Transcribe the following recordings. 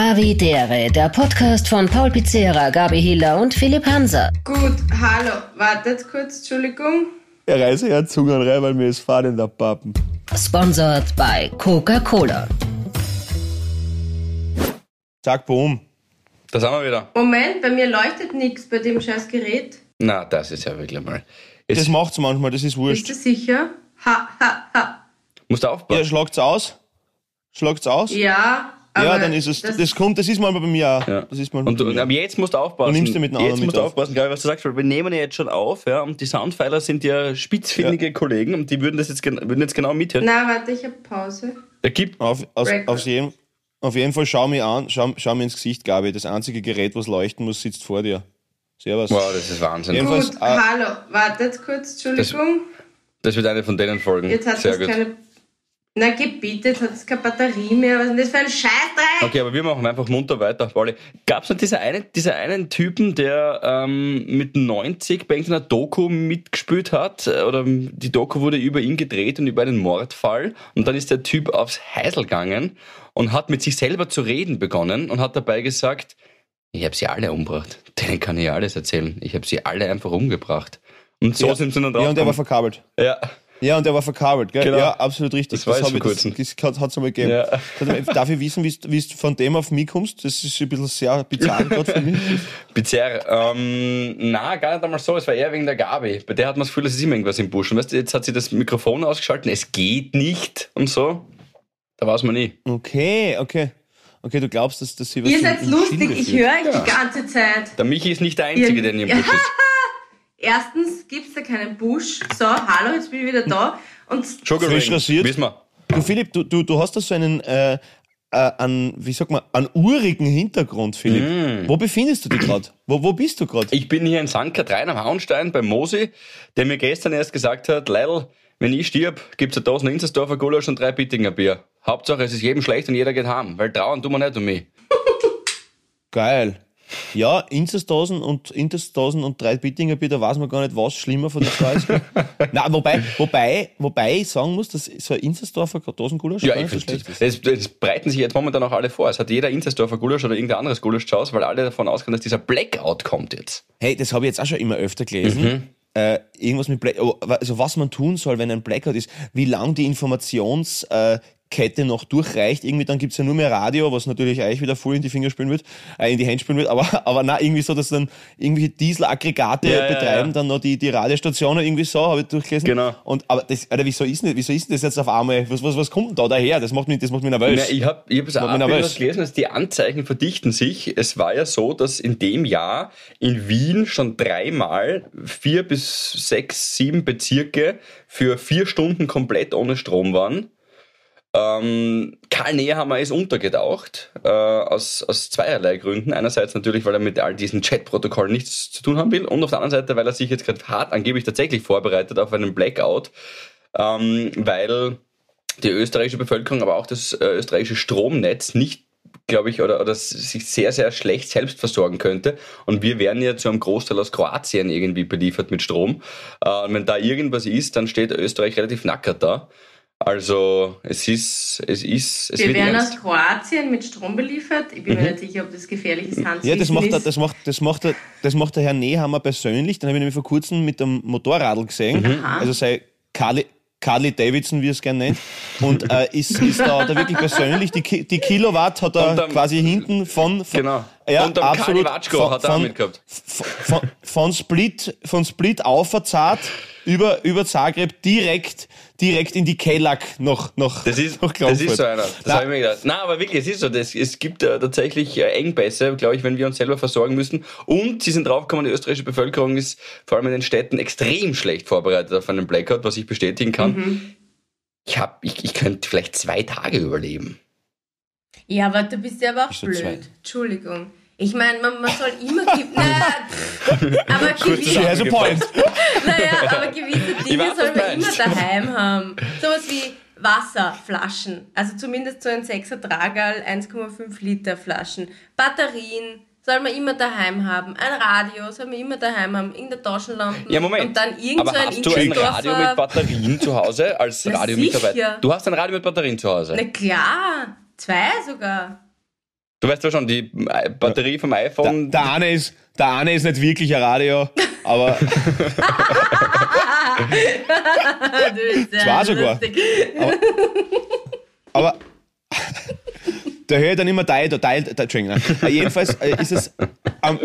Havidere, der Podcast von Paul Pizzera, Gabi Hiller und Philipp Hanser. Gut, hallo, wartet kurz, Entschuldigung. Er reiße ja Zungen rein, weil mir ist Faden in der Pappen. Sponsored by Coca-Cola. Zack, boom. Da sind wir wieder. Moment, bei mir leuchtet nichts bei dem scheiß Gerät. Na, das ist ja wirklich mal. Das Jetzt macht's manchmal, das ist Bist wurscht. du sicher? Ha, ha, ha. musst du Ja, aufpassen. schlagt's aus. Schlagt's aus. Ja, Ja, dann ist es. Das, das, kommt, das ist manchmal bei mir auch. Ja. Das ist manchmal Und, bei mir. ab jetzt musst du aufpassen. Du nimmst den mit anderen Jetzt musst du auf. aufpassen, Gabi, was du sagst, weil wir nehmen ja jetzt schon auf, ja, und die Soundpfeiler sind ja spitzfindige Kollegen und die würden das jetzt, würden jetzt genau mithören. Na, warte, ich hab Pause. Da gibt, Auf, aus, auf, jeden, auf jeden Fall schau mir an, schau, schau mir ins Gesicht, Gabi. Das einzige Gerät, was leuchten muss, sitzt vor dir. Servus. wow, das ist Wahnsinn. Jedenfalls- Gut, ah. hallo, wartet kurz, Entschuldigung. Das wird eine von denen folgen. Jetzt hat Sehr es gut. keine. Na, jetzt hat es keine Batterie mehr. Was ist denn das für ein Scheißdreck? Okay, aber wir machen einfach munter weiter, Pauli. Gab es noch diese eine, diese einen Typen, der ähm, mit 90 bei irgendeiner Doku mitgespielt hat? äh, Oder die Doku wurde über ihn gedreht und über einen Mordfall. Und dann ist der Typ aufs Heisel gegangen und hat mit sich selber zu reden begonnen und hat dabei gesagt, ich habe sie alle umgebracht. Denen kann ich alles erzählen. Ich habe sie alle einfach umgebracht. Und so Ja. sind sie dann drauf. Ja, und der war verkabelt. ja. Ja, und der war verkabelt, gell? Genau. Ja, absolut richtig. Das war hab vor ich- das, kurzem. das hat es einmal gegeben. Ja. Darf ich wissen, wie du von dem auf mich kommst? Das ist ein bisschen sehr bizarr gerade für mich. Bizarr. Ähm, na, gar nicht einmal so. Es war eher wegen der Gabi. Bei der hat man das Gefühl, es ist immer irgendwas im Busch. Und weißt du, jetzt hat sie das Mikrofon ausgeschaltet. Es geht nicht und so. Da weiß man nie. Okay, okay. Okay, du glaubst, dass, dass sie was Ihr seid lustig, ich höre euch die ganze Zeit. Der Michi ist nicht der Einzige, Ja. der in ihrem Busch ist. Erstens gibt's da keinen Busch. So, hallo, jetzt bin ich wieder da. Und Sugar Frisch Ring, rasiert. Wissen wir. Du Philipp, du, du, du hast da so einen, äh, äh, an, wie sag man, einen urigen Hintergrund, Philipp. Mm. Wo befindest du dich gerade? Wo, wo bist du gerade? Ich bin hier in St. Katrin am Hauenstein bei Mosi, der mir gestern erst gesagt hat, Leil, wenn ich stirb, gibt's eine Dosen Inzersdorfer Gulasch und drei Bittinger Bier. Hauptsache, es ist jedem schlecht und jeder geht heim, weil trauen tun wir nicht um mich. Geil. Ja, Inzerstosen und Inzerstosen und drei Bittinger Bier, da weiß man gar nicht, was schlimmer von den zwei ist. Nein, wobei, wobei, wobei ich sagen muss, dass so ein Inzersdorfer Dosengulasch Ja, ich ist. das, das breiten sich jetzt momentan auch alle vor. Es hat jeder Inzersdorfer Gulasch oder irgendein anderes Gulasch zu Hause, weil alle davon ausgehen, dass dieser Blackout kommt jetzt. Hey, das habe ich jetzt auch schon immer öfter gelesen. Mhm. Äh, irgendwas mit Black, oh, also was man tun soll, wenn ein Blackout ist, wie lang die Informationskette noch durchreicht. Irgendwie dann gibt's ja nur mehr Radio, was natürlich euch wieder voll in die Finger spielen wird, äh, in die Hände spielen wird, aber, aber na irgendwie so, dass dann irgendwelche Dieselaggregate Ja, ja, betreiben ja. dann noch die, die Radiostationen irgendwie so, habe ich durchgelesen. Genau. Und aber das, Alter, wieso ist denn, wieso ist denn das jetzt auf einmal? Was, was, was kommt denn da daher? Das macht mich, das macht mich nervös. Na, ich habe ich hab es auch nervös. gelesen, dass die Anzeichen verdichten sich. Es war ja so, dass in dem Jahr in Wien schon dreimal vier bis sechs, sieben Bezirke für vier Stunden komplett ohne Strom waren. Ähm, Karl Nehammer ist untergetaucht, äh, aus, aus zweierlei Gründen. Einerseits natürlich, weil er mit all diesen Chatprotokollen nichts zu tun haben will und auf der anderen Seite, weil er sich jetzt gerade hart angeblich tatsächlich vorbereitet auf einen Blackout, ähm, weil die österreichische Bevölkerung, aber auch das äh, österreichische Stromnetz nicht, glaube ich, oder, oder sich sehr, sehr schlecht selbst versorgen könnte. Und wir werden ja zu einem Großteil aus Kroatien irgendwie beliefert mit Strom. Äh, wenn da irgendwas ist, dann steht Österreich relativ nackert da. Also es ist, es ist, es wir wird werden ernst. aus Kroatien mit Strom beliefert. Ich bin mir nicht sicher, ob das gefährliches Handwissen Ja, das macht, der, ist. das, macht, das, macht der, das macht der Herr Nehammer persönlich. Den habe ich nämlich vor kurzem mit dem Motorradl gesehen. Mhm. Also sei Carly, Carly Davidson, wie er es gerne nennt. Und äh, ist, ist da, da wirklich persönlich, die, die Kilowatt hat er Unterm- quasi hinten von, von Genau. Ja, Und am absolut. Watschko hat er auch mitgehabt. Von, von Split, von Split auferzahlt über, über Zagreb direkt, direkt in die Kellack noch, noch, Das ist, noch das ist so einer. Das Na, ich mir gedacht. Na, aber wirklich, es ist so. Das, es gibt äh, tatsächlich äh, Engpässe, glaube ich, wenn wir uns selber versorgen müssen. Und sie sind draufgekommen, die österreichische Bevölkerung ist vor allem in den Städten extrem schlecht vorbereitet auf einen Blackout, was ich bestätigen kann. Ich, hab, ich, ich könnte vielleicht zwei Tage überleben. Ja, aber du bist ja aber auch blöd. zwei? Entschuldigung. Ich meine, man, man soll immer... ge- Naja, pff, aber gewisse, naja, aber gewisse Dinge soll man immer daheim haben. Sowas wie Wasserflaschen. Also zumindest so ein 6er Tragal, 1,5 Liter Flaschen. Batterien soll man immer daheim haben. Ein Radio soll man immer daheim haben. Irgendeine Taschenlampe. Ja, Moment. Und dann irgend aber so ein hast du ein Radio mit Batterien zu Hause als Na, Radiomitarbeiter? sicher. Du hast ein Radio mit Batterien zu Hause. Na klar, zwei sogar. Du weißt ja schon, die Batterie vom Der, iPhone. der, eine ist, der eine ist nicht wirklich ein Radio, aber Du bist sehr Zwei sogar. lustig. Aber da höre ich dann immer Teil, da Teil, da, Jedenfalls äh, ist es. Ähm,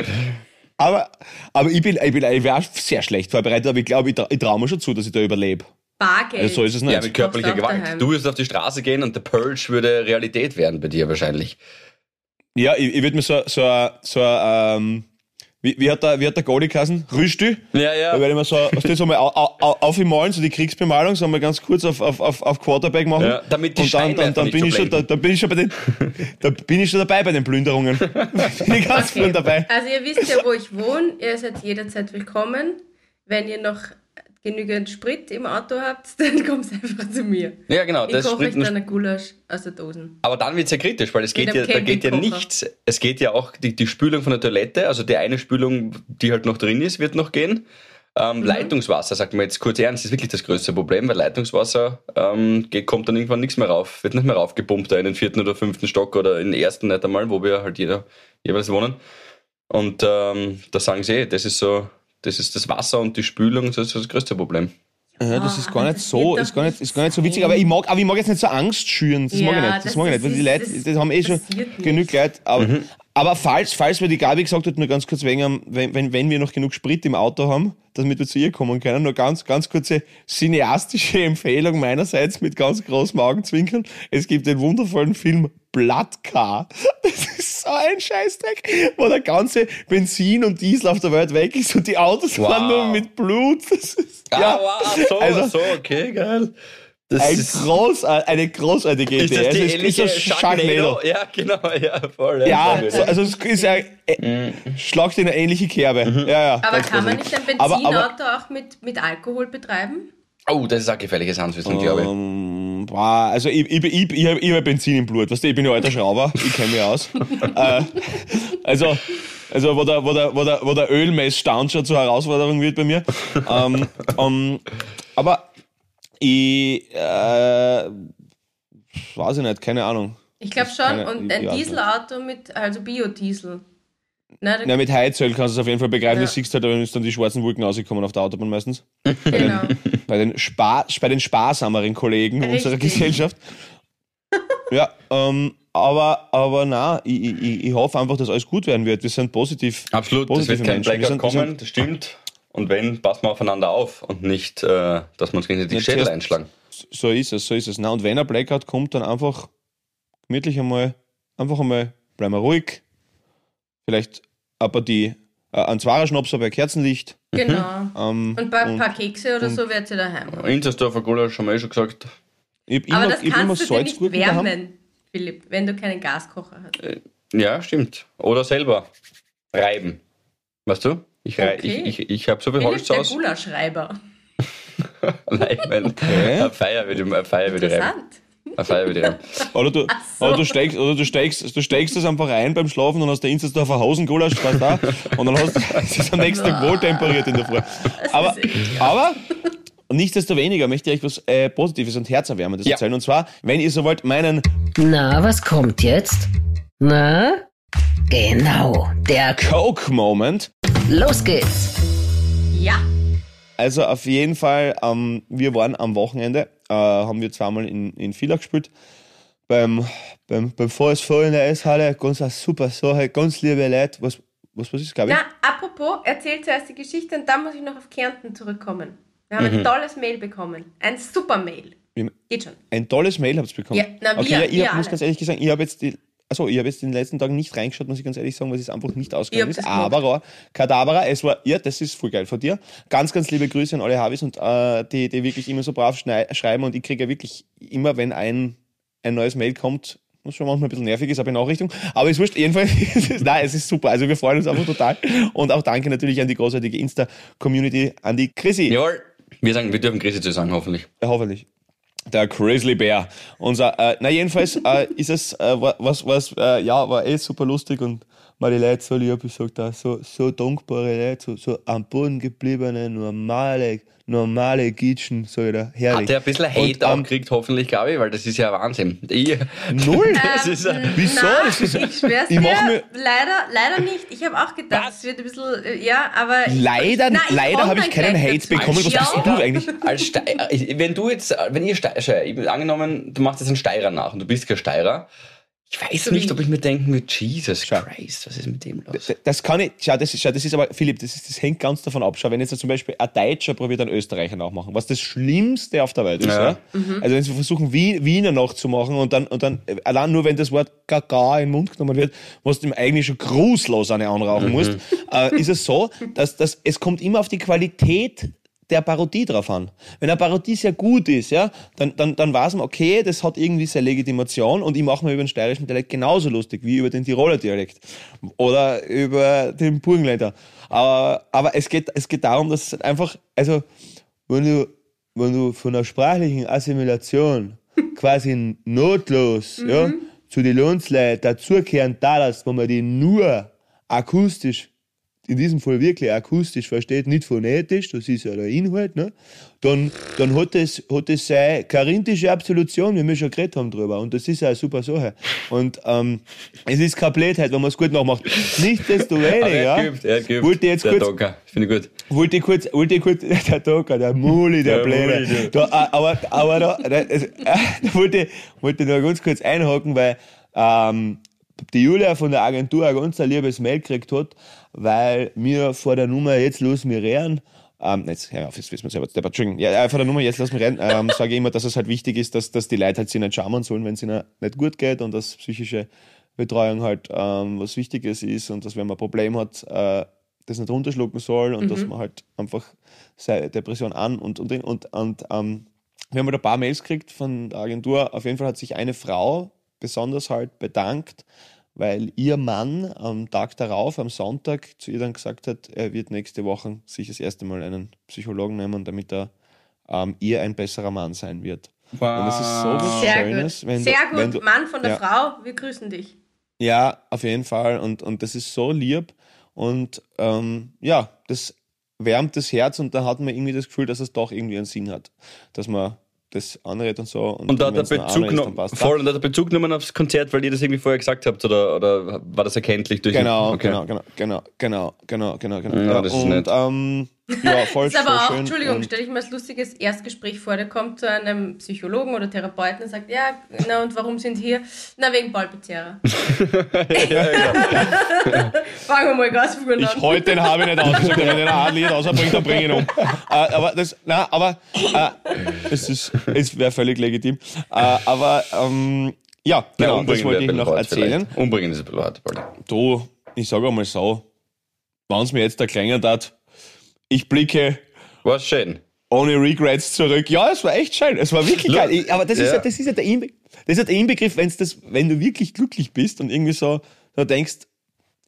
aber, aber ich bin, ich bin ich bin auch sehr schlecht vorbereitet, aber ich glaube, ich, tra ich traue mir schon zu, dass ich da überlebe. Bargeld. Also so ist es nicht. ja, mit körperlicher Gewalt. daheim. Du würdest auf die Straße gehen und der Purge würde Realität werden bei dir wahrscheinlich. Ja, ich, ich würde mir so, so, ein- so, ein, ähm, wie, wie hat der, wie hat der Goalie geheißen? Rüsti? Ja, ja. Da werde ich mir so, was das so mal au, au, au, aufmalen, so die Kriegsbemalung, so mal ganz kurz auf, auf, auf, auf Quarterback machen. Ja, damit die Und dann, dann, dann, bin so ich schon, da, blenden. da bin ich schon bei den, da bin ich schon dabei bei den Plünderungen. bin ich ganz Okay. dabei. Also ihr wisst ja, wo ich wohne. Ihr seid jederzeit willkommen. Wenn ihr noch genügend Sprit im Auto habt, dann kommt einfach zu mir. Ja, genau. Ich koche euch dann ein Gulasch aus der Dosen. Aber dann wird's ja kritisch, weil es geht ja, da geht ja nichts. Es geht ja auch die, die Spülung von der Toilette, also die eine Spülung, die halt noch drin ist, wird noch gehen. Ähm, Mhm. Leitungswasser, sagt man jetzt kurz ernst, ist wirklich das größte Problem, weil Leitungswasser ähm, geht, kommt dann irgendwann nichts mehr rauf, wird nicht mehr raufgepumpt da in den vierten oder fünften Stock oder in den ersten nicht einmal, wo wir halt jeder jeweils wohnen. Und ähm, da sagen sie, eh, das ist so, das ist das Wasser und die Spülung, das ist das größte Problem. Ja, das Ah, ist gar aber nicht so, ist gar nicht, ist gar nicht so witzig, aber ich mag, aber ich mag jetzt nicht so Angst schüren, das mag ich Ja, nicht, das, das mag ich nicht, weil die Leute, das haben eh schon genug Leute, aber, Mhm. Aber falls, falls, weil die Gabi gesagt hat, nur ganz kurz wegen, wenn, wenn, wenn wir noch genug Sprit im Auto haben, damit wir zu ihr kommen können, nur ganz, ganz kurze cineastische Empfehlung meinerseits mit ganz großem Augenzwinkern. Es gibt den wundervollen Film Blood Car. Das ist so ein Scheißdreck, wo der ganze Benzin und Diesel auf der Welt weg ist und die Autos Wow. fahren nur mit Blut. Das ist, ja, wow, so, also- so, okay, geil. Das ein ist, groß, eine großartige ist Idee. das die Also es ähnliche ist so Sharknado. Sharknado? Ja, genau, ja, voll. Ja, so, also es ist ja, äh, schlagt in eine ähnliche Kerbe. Mhm. Ja, ja, Aber kann man nicht ein Aber- Benzinauto aber- auch mit, mit Alkohol betreiben? Oh, das ist ein gefährliches Handwissen, glaube ich. Ähm, boah, also ich, ich, ich, ich, habe ich hab Benzin im Blut, weißt du, ich bin ja alter Schrauber, ich kenne mich aus. äh, also, also wo der, wo der, wo der, wo der Ölmessstand schon zur Herausforderung wird bei mir. ähm, ähm, aber ich, äh, weiß ich nicht, keine Ahnung. Ich glaube Das schon. ja- Und ein Dieselauto mit, also Biodiesel. Na, da, Ja, mit Heizöl kannst du es auf jeden Fall begreifen. Ja. Du siehst halt, wenn dann die schwarzen Wolken rauskommen auf der Autobahn meistens. genau. Bei den, Spar bei den sparsameren Kollegen unserer Richtig. Gesellschaft. Ja, ähm, aber, aber na, ich, ich, ich hoffe einfach, dass alles gut werden wird. Wir sind positiv. Absolut, positive wird kein Menschen. Wir Blackout sind- kommen, das stimmt. Und wenn, passen wir aufeinander auf und nicht, äh, dass wir uns gegen die Ja, Schädel einschlagen. So ist es, so ist es. Na, und wenn ein Blackout kommt, dann einfach gemütlich einmal, einfach einmal, bleiben wir ruhig. Vielleicht ein paar die, äh, ein Zwarer-Schnaps bei Kerzenlicht. genau. Ähm, Und ein paar, Kekse oder so wird sie daheim haben. Intersdorfer Gulasch haben wir eh schon gesagt. ich hab Aber immer, das ich kannst du dir nicht Salzgurken daheim. wärmen, Philipp, wenn du keinen Gaskocher hast. Ja, stimmt. Oder selber reiben. Weißt du? Ich, Okay. ich, ich, ich habe so viel Holz der aus. Gulaschreiber. Nein, mein, Okay. eine Feier würde ich- eine Feier würde ich. Eine Feier würde ich reiben. Oder du, so. oder du steigst, oder du steigst, du steigst das einfach ein beim Schlafen und hast der weißt du, auch, und dann hast du, es ist am nächsten Tag wohltemperiert in der Früh. Aber, aber, nichtsdestoweniger möchte ich euch was äh, Positives und Herzerwärmendes Ja. erzählen. Und zwar, wenn ihr so wollt, meinen Na, was kommt jetzt? Na? Genau, der Coke-Moment. Los geht's. Ja. Also auf jeden Fall, ähm, wir waren am Wochenende, äh, haben wir zweimal in, in Villach gespielt. Beim, beim, beim VSV in der Eishalle, ganz eine super Sache, ganz liebe Leute. Was, was, was ist, Gabi? Na, apropos, erzähl zuerst die Geschichte und dann muss ich noch auf Kärnten zurückkommen. Wir haben ein tolles Mail bekommen. Ein super Mail. Geht schon. Ein tolles Mail habt ihr bekommen. Ja, na, okay, wir- ja, ich wir hab, muss ganz ehrlich gesagt, ich habe jetzt die, also ich habe jetzt in den letzten Tagen nicht reingeschaut, muss ich ganz ehrlich sagen, weil es einfach nicht Ich ausgegangen ist. Aber Kadabra, es war, ja, das ist voll geil von dir. Ganz, ganz liebe Grüße an alle Havis und äh, die, die wirklich immer so brav schreiben und ich kriege ja wirklich immer, wenn ein, ein neues Mail kommt, was schon manchmal ein bisschen nervig ist, eine Benachrichtigung. Aber es wurscht, jedenfalls, nein, es ist super. Also wir freuen uns einfach total. Und auch danke natürlich an die großartige Insta-Community, an die Chrissy. Jawohl. Wir sagen, wir dürfen Grüße zu sagen, hoffentlich. Ja, hoffentlich. Der Grizzly Bear. Unser, äh, na jedenfalls äh, ist es, äh, wa- was, was, äh, ja, war eh super lustig und mir die Leute so lieb, ich sag da, so, so dankbare Leute, so, so am Boden gebliebene, normale, normale Gitschen, so wieder herrlich. Hat der ein bisschen Hate Und, ähm, auch gekriegt, hoffentlich, glaube ich, weil das ist ja Wahnsinn. Ich, Null? das ist ein, Wieso? Das ist- ich schwör's ich dir, mach mir- leider, leider nicht. Ich habe auch gedacht, Was? es wird ein bisschen, äh, ja, aber... Leider, Nein, ich leider habe ich dann keinen Hate dazu. bekommen. Was Ja. bist denn du eigentlich? als Steirer, wenn du jetzt, wenn ihr Steirer, ich angenommen, du machst jetzt einen Steirer nach und du bist kein Steirer, ich weiß nicht, ob ich mir denken würde, Jesus Christ, was ist mit dem los? Das kann ich, schau, das ist, schau, das ist aber, Philipp, das, ist, das hängt ganz davon ab. Schau, wenn jetzt zum Beispiel ein Deutscher probiert, einen Österreicher nachmachen, was das Schlimmste auf der Welt ist, Ja. ja? Also wenn sie versuchen, Wien, Wiener nachzumachen und dann, und dann, allein nur wenn das Wort Gaga in den Mund genommen wird, was du ihm eigentlich schon grußlos eine anrauchen musst, äh, ist es so, dass, dass es kommt immer auf die Qualität der Parodie drauf an. Wenn eine Parodie sehr gut ist, ja, dann, dann, dann weiß man, okay, das hat irgendwie seine Legitimation und ich mache mir über den steirischen Dialekt genauso lustig wie über den Tiroler Dialekt oder über den Burgenländer. Aber, aber es, geht, es geht darum, dass es einfach, also, wenn du, wenn du von einer sprachlichen Assimilation quasi notlos ja, zu den Lohnsleuten dazukehren da lässt, wo man die nur akustisch in diesem Fall wirklich akustisch versteht, nicht phonetisch, das ist ja der Inhalt, ne? dann, dann hat das, hat seine charintische Absolution, wie wir schon geredet haben drüber. Und das ist ja eine super Sache. Und ähm, es ist keine Blödheit, wenn man es gut nachmacht. Nichtsdestoweniger, er er wollte ich jetzt der kurz, Docker, finde ich gut. wollte ich kurz, wollte ich kurz, der Docker, der Muli, der Der Blöde. Da, äh, aber, aber da, da, äh, da wollte, ich- wollte ich noch ganz kurz einhaken, weil, ähm, die Julia von der Agentur ein ganz liebes Mail gekriegt hat, weil mir vor der Nummer jetzt los mir rehren, ähm, jetzt, ja, das wissen wir selber, der Entschuldigung, ja, äh, vor der Nummer jetzt lass mich rein, ähm, sage ich immer, dass es halt wichtig ist, dass, dass die Leute halt sich nicht schauen sollen, wenn es ihnen nicht gut geht und dass psychische Betreuung halt ähm, was Wichtiges ist und dass wenn man ein Problem hat, äh, das nicht runterschlucken soll und dass man halt einfach seine Depression an und und und, und ähm, wir haben halt ein paar Mails gekriegt von der Agentur. Auf jeden Fall hat sich eine Frau besonders halt bedankt, weil ihr Mann am Tag darauf, am Sonntag, zu ihr dann gesagt hat, er wird nächste Woche sich das erste Mal einen Psychologen nehmen, damit er ähm, ihr ein besserer Mann sein wird. Und das ist so was Sehr Schönes, gut. wenn Sehr du, gut, du, Mann von der ja. Frau, wir grüßen dich. ja, auf jeden Fall. Und, und das ist so lieb. Und ähm, ja, das wärmt das Herz und da hat man irgendwie das Gefühl, dass es doch irgendwie einen Sinn hat. Dass man das anredet und so. Und da hat er einer Bezug, ist, passt's. voll, und da hat er Bezug genommen aufs Konzert, weil ihr das irgendwie vorher gesagt habt, oder, oder war das erkenntlich durch Genau, Okay. genau, genau, genau, genau, genau, genau, genau. Ja, das ist und nett. ähm, ja, voll, Das ist aber voll auch, schön. Entschuldigung, Und- stell dich mal als lustiges Erstgespräch vor, der kommt zu einem Psychologen oder Therapeuten und sagt, ja, na und warum sind hier? Na, wegen Paul Pizzerra. Fangen wir mal ganz früh Ich an. heute den habe ich nicht ausgesagt, wenn er ein Lied rausbringt, dann bringe ich ihn um. Äh, aber das, na, aber äh, es ist, es wäre völlig legitim. Äh, aber ähm, ja, Ja, genau, das umbringen wollte ich ein noch erzählen. vielleicht. Umbringen ist ein Pauli. Du, ich sage einmal so, wenn es mir jetzt erklingen hat, ich blicke War schön. ohne Regrets zurück. Ja, es war echt schön. Es war wirklich geil. Ich, aber das ist ja. das ist ja der Inbe das ist ja der Inbegriff, wenn's das, wenn du wirklich glücklich bist und irgendwie so, so denkst,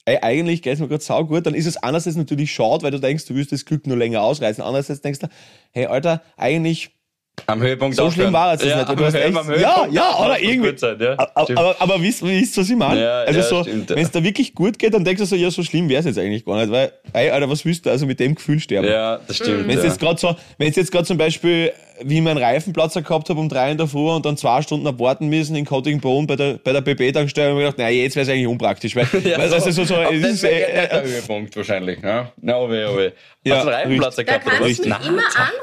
ey, eigentlich geht's mir gerade saugut, dann ist es einerseits natürlich schade, weil du denkst, du willst das Glück nur länger ausreizen. Andererseits denkst du, hey, Alter, eigentlich Am Höhepunkt so schlimm war es ja, nicht. am, Du hast echt, am ja, ja, oder irgendwie. sein, ja. aber, aber, aber wisst, wisst was ich meine? Ja, also ja, so, wenn es da wirklich gut geht, dann denkst du so, ja, so schlimm wäre es jetzt eigentlich gar nicht, weil, ey, Alter, was willst du also mit dem Gefühl sterben? ja, das stimmt. Wenn es jetzt gerade so, wenn es jetzt gerade zum Beispiel, wie ich meinen Reifenplatzer gehabt habe um drei in der Früh und dann zwei Stunden abwarten müssen in Cottingbourne bei der, bei der BB-Tankstelle, habe ich mir gedacht, naja, jetzt wäre es eigentlich unpraktisch, weil, Ja, weil das ist so, so, es das ist, wäre äh, der äh, Höhepunkt wahrscheinlich. Ja, na, oh weh, oh. Ja, Hast du einen Reifenplatz Da gehabt? oder kannst du mich immer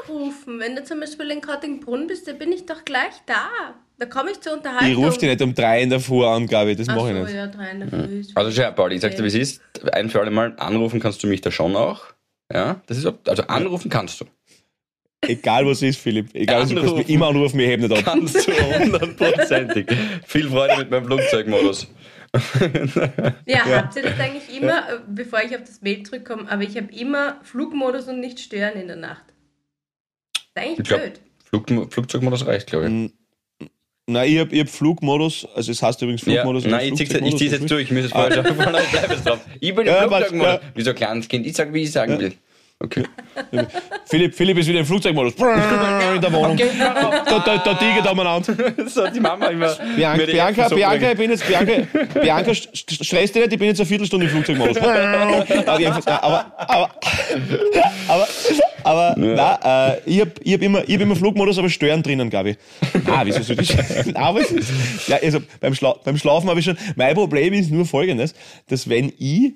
anrufen. Wenn du zum Beispiel in Kottingbrunn bist, dann bin ich doch gleich da. Da komme ich zur Unterhaltung. ich rufe dich nicht um drei in der Früh an, glaube ich, das Ach mache so, ich nicht. ja, drei in der Früh. ist Also schau, Pauli, ich sag's dir, wie es ist. Ein für alle Mal anrufen kannst du mich da schon auch. Ja, das ist, ob- also anrufen kannst du. Egal was ist, Philipp, egal was ist, du kannst mich immer anrufen, ich hebe nicht ab. Kannst du hundertprozentig. Viel Freude mit meinem Flugzeugmodus. Ja, habt ihr das eigentlich immer, äh, bevor ich auf das Mail zurückkomme, aber ich habe immer Flugmodus und nicht stören in der Nacht. Das ist eigentlich Ich glaub- blöd. Flug, Flugzeugmodus reicht, glaube ich. Nein, ich habe ich hab Flugmodus, also es heißt übrigens Flugmodus. ja. und Nein, ich, ich Flugzeugmodus, zieh's jetzt durch. Mir ist es vorher aber ich bleib jetzt drauf. Ich bin im Ja, Flugzeugmodus. ja. Wie so ein kleines Kind. Ich sag, wie ich sagen will. Okay. Philipp, Philipp ist wieder im Flugzeugmodus. In der Wohnung. Da, da, da tigert umeinander. so hat die Mama immer. Bianca, Bianca, Bianca, ich bin jetzt, Bianca, Bianca, st- st- stress dich nicht, ich bin jetzt eine Viertelstunde im Flugzeugmodus. aber, aber, aber, aber, aber, nein, äh, ich hab, ich hab immer, ich hab immer Flugmodus, aber Stören drinnen, glaube ich. Ah, wieso soll ich? aber, es ist- ja, also, beim, Schla beim Schlafen habe ich schon, mein Problem ist nur folgendes, dass wenn ich,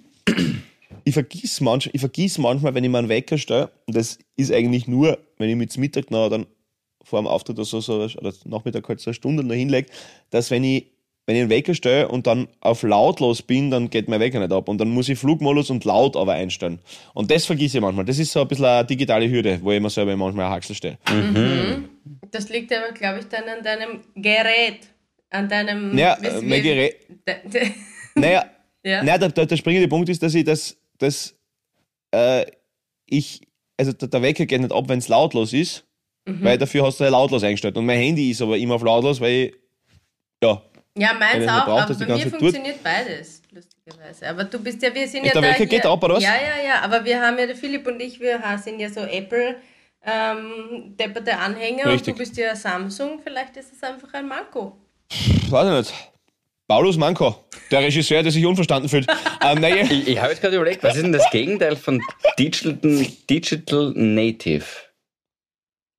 ich vergiss manchmal, ich vergiss manchmal, wenn ich mir einen Wecker stelle, und das ist eigentlich nur, wenn ich mit Mittag noch dann vor dem Auftritt oder so, so oder Nachmittag halt so eine Stunde noch hinlege, dass wenn ich, wenn ich einen Wecker stelle und dann auf lautlos bin, dann geht mein Wecker nicht ab. Und dann muss ich Flugmodus und laut aber einstellen. Und das vergesse ich manchmal. Das ist so ein bisschen eine digitale Hürde, wo ich mir selber manchmal ein Haxel stehe. Das liegt aber, glaube ich, dann an deinem Gerät. An deinem. Ja, äh, mein Gerät- Naja, ja. naja der, der, der springende Punkt ist, dass ich das, das äh, ich, also der, der Wecker geht nicht ab, wenn es lautlos ist, weil dafür hast du ja lautlos eingestellt. Und mein Handy ist aber immer auf lautlos, weil ich, ja, ja, meins auch, braucht, aber dass bei mir funktioniert beides, lustigerweise. Aber du bist ja, wir sind ja Der da Wecker hier, geht ab, oder was? Ja, ja, ja, aber wir haben ja, der Philipp und ich, wir sind ja so Apple ähm, depperte Anhänger Richtig. und du bist ja Samsung, vielleicht ist es einfach ein Manko. weiß ich nicht. Paulus Manko, der Regisseur, der sich unverstanden fühlt. ähm, naja, Ich, ich habe jetzt gerade überlegt, was ist denn das Gegenteil von Digital, Digital Native?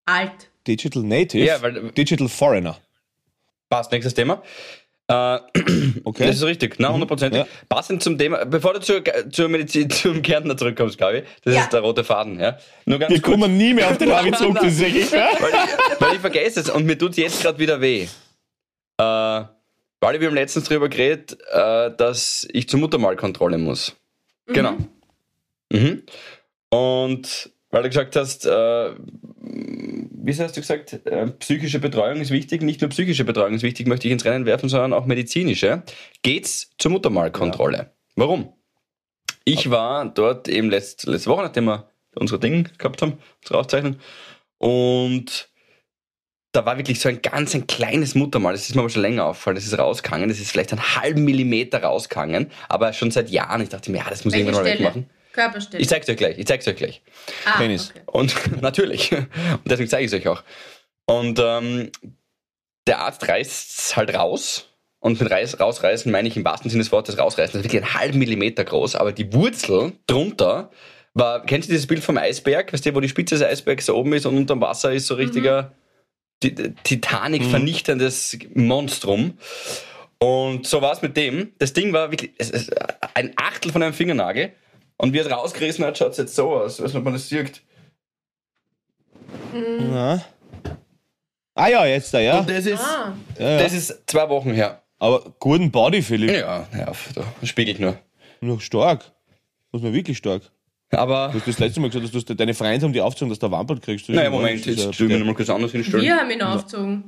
Alt. Digital Native, Ja, weil- Digital Foreigner. Passt, nächstes Thema. Äh, Okay. Das ist richtig, na, hundertprozentig. Ja. Passend zum Thema, bevor du zur, zur Medizin, zum Kärntner zurückkommst, glaube ich, das Ja. ist der rote Faden, ja. Nur ganz Wir kurz, kommen nie mehr auf den Harvey zurück, das ist echt, ja? weil, ich, weil ich vergesse es und mir tut jetzt gerade wieder weh. Äh, weil wir haben letztens darüber geredet, äh, dass ich zur Muttermalkontrolle muss. Genau. Mhm. Und weil du gesagt hast, äh, wie hast du gesagt, äh, psychische Betreuung ist wichtig, nicht nur psychische Betreuung ist wichtig, möchte ich ins Rennen werfen, sondern auch medizinische. Geht's zur Muttermalkontrolle. Warum? Ich war dort eben letzt, letzte Woche, nachdem wir unsere Dinge gehabt haben, unsere Aufzeichnung, und da war wirklich so ein ganz ein kleines Muttermal. Das ist mir aber schon länger aufgefallen. Das ist rausgegangen. Das ist vielleicht einen halben Millimeter rausgegangen, aber schon seit Jahren. Ich dachte mir, ja, das muss ich irgendwann mal wegmachen. Körperstelle. Ich zeig's euch gleich. Ich zeig's euch gleich. ah, Penis. Okay. Und natürlich. Und deswegen zeige ich es euch auch. Und ähm, der Arzt reißt halt raus. Und mit Reiß, rausreißen meine ich im wahrsten Sinne des Wortes rausreißen. Das ist wirklich einen halben Millimeter groß, aber die Wurzel drunter war, kennst du dieses Bild vom Eisberg? Weißt du, wo die Spitze des Eisbergs so oben ist und unterm Wasser ist so richtiger Ti- Titanic vernichtendes Monstrum. Und so war es mit dem. Das Ding war wirklich es, es, ein Achtel von einem Fingernagel. Und wie er es rausgerissen hat, schaut es jetzt so aus, als ob man das sieht. Ja. Ah ja, jetzt da, ja. Und das ist, Ah, ja, ja. das ist zwei Wochen her. Aber guten Body, Philipp. Ja, ja, da spiegelt nur. Noch stark. Muss man wirklich stark. Aber, Du hast das letzte Mal gesagt, dass du deine Freunde haben die aufgezogen, dass du Wampel kriegst. naja, Moment, jetzt tun wir nochmal kurz anders hinstellen. wir haben ihn aufgezogen.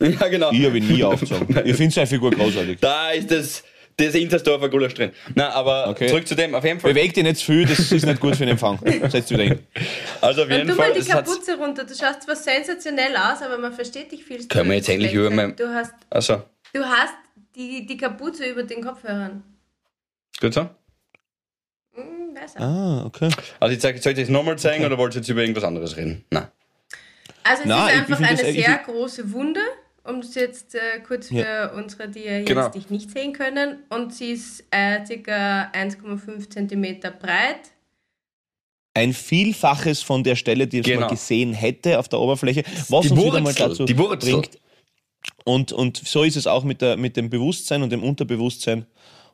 Ja, genau. Ich habe ihn nie aufgezogen. Ich finde seine Figur großartig. Da ist das, das Intersdorfer Gulasch drin. Na, aber Okay. zurück zu dem, auf jeden Fall. Beweg dich nicht zu viel, das ist nicht gut für den Empfang. Setz dich wieder hin. Also auf jeden mal Fall, die es hat's- Kapuze runter. Du schaust zwar sensationell aus, aber man versteht dich viel Können wir jetzt endlich über schlechter. mein- Du hast, Also, du hast die, die Kapuze über den Kopfhörern. gut so. Auch. Ah, okay. Also ich zeig, soll ich das nochmal zeigen oder wollt ihr jetzt über irgendwas anderes reden? Nein. Also es Na, ist ich- einfach ich eine ich sehr große Wunde, um es jetzt äh, kurz für Ja. unsere, die jetzt Genau. dich nicht sehen können. Und sie ist äh, ca. 1,5 cm breit. Ein Vielfaches von der Stelle, die es Genau. man gesehen hätte auf der Oberfläche, was Die uns wieder mal Wurzel, dazu die Wurzel. bringt. Und, und so ist es auch mit, der, mit dem Bewusstsein und dem Unterbewusstsein.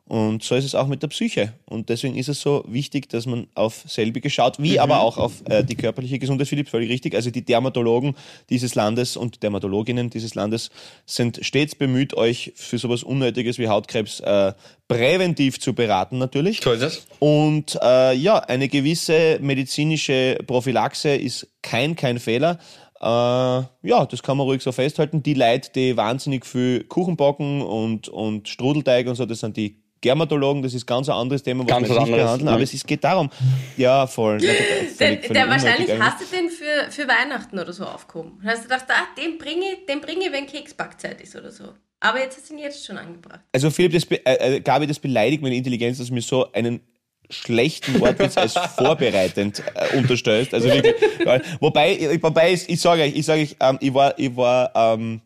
Und so ist es auch mit der Psyche. Und deswegen ist es so wichtig, dass man auf selbige schaut, wie aber auch auf äh, die körperliche Gesundheit. Philipp, völlig richtig. Also die Dermatologen dieses Landes und Dermatologinnen dieses Landes sind stets bemüht, euch für sowas Unnötiges wie Hautkrebs äh, präventiv zu beraten, natürlich. So ist es. Und äh, ja, eine gewisse medizinische Prophylaxe ist kein, kein Fehler. Äh, ja, das kann man ruhig so festhalten. Die Leute, die wahnsinnig viel Kuchen backen und, und Strudelteig und so, das sind die Dermatologen, das ist ganz ein anderes Thema, was Ganz wir nicht anderes, behandeln. Aber es ist, geht darum, ja, voll. Ja, total- Den, völlig- völlig der wahrscheinlich hast du den für, für Weihnachten oder so aufgehoben. Und hast du gedacht, ah, den bringe ich, den bringe ich, wenn Keksbackzeit ist oder so. Aber jetzt hast du ihn jetzt schon angebracht. Also Philipp, das, äh, äh, Gabi, das beleidigt meine Intelligenz, dass du mir so einen schlechten Wortwitz als vorbereitend äh, unterstellst. Also wirklich. weil- Wobei, wobei ich, ich sage euch, ich sage euch, ähm, ich war, ich war, ähm,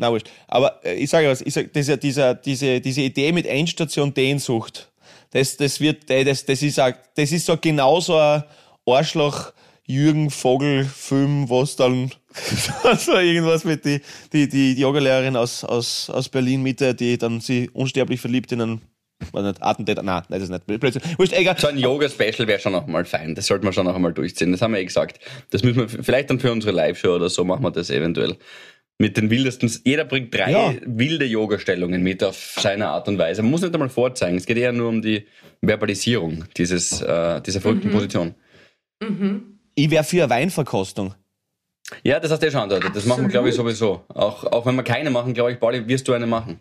na wurscht. Aber äh, ich sage was, ich sag, dieser, dieser, diese, diese Idee mit Endstation Dehnsucht, das, das wird, äh, das, das ist, auch, das ist so genauso ein Arschloch Jürgen Vogel Film, was dann so irgendwas mit die, die, die Yogalehrerin aus, aus, aus Berlin Mitte, die dann sie unsterblich verliebt in einen, war nicht, Attentäter, nein, nein, das ist nicht, Blödsinn. So ein Yoga-Special wäre schon noch mal fein. Das sollte man schon noch einmal durchziehen. Das haben wir eh gesagt. Das müssen wir vielleicht dann für unsere Live-Show oder so machen wir das eventuell. Mit den wildesten, jeder bringt drei Ja. wilde Yoga-Stellungen mit auf seine Art und Weise. Man muss nicht einmal vorzeigen. Es geht eher nur um die Verbalisierung dieses, äh, dieser verrückten Position. Ich wäre für eine Weinverkostung. Ja, das hast du ja schon andeutet. Das machen wir, glaube ich, sowieso. Auch, auch wenn wir keine machen, glaube ich, Pauli, wirst du eine machen.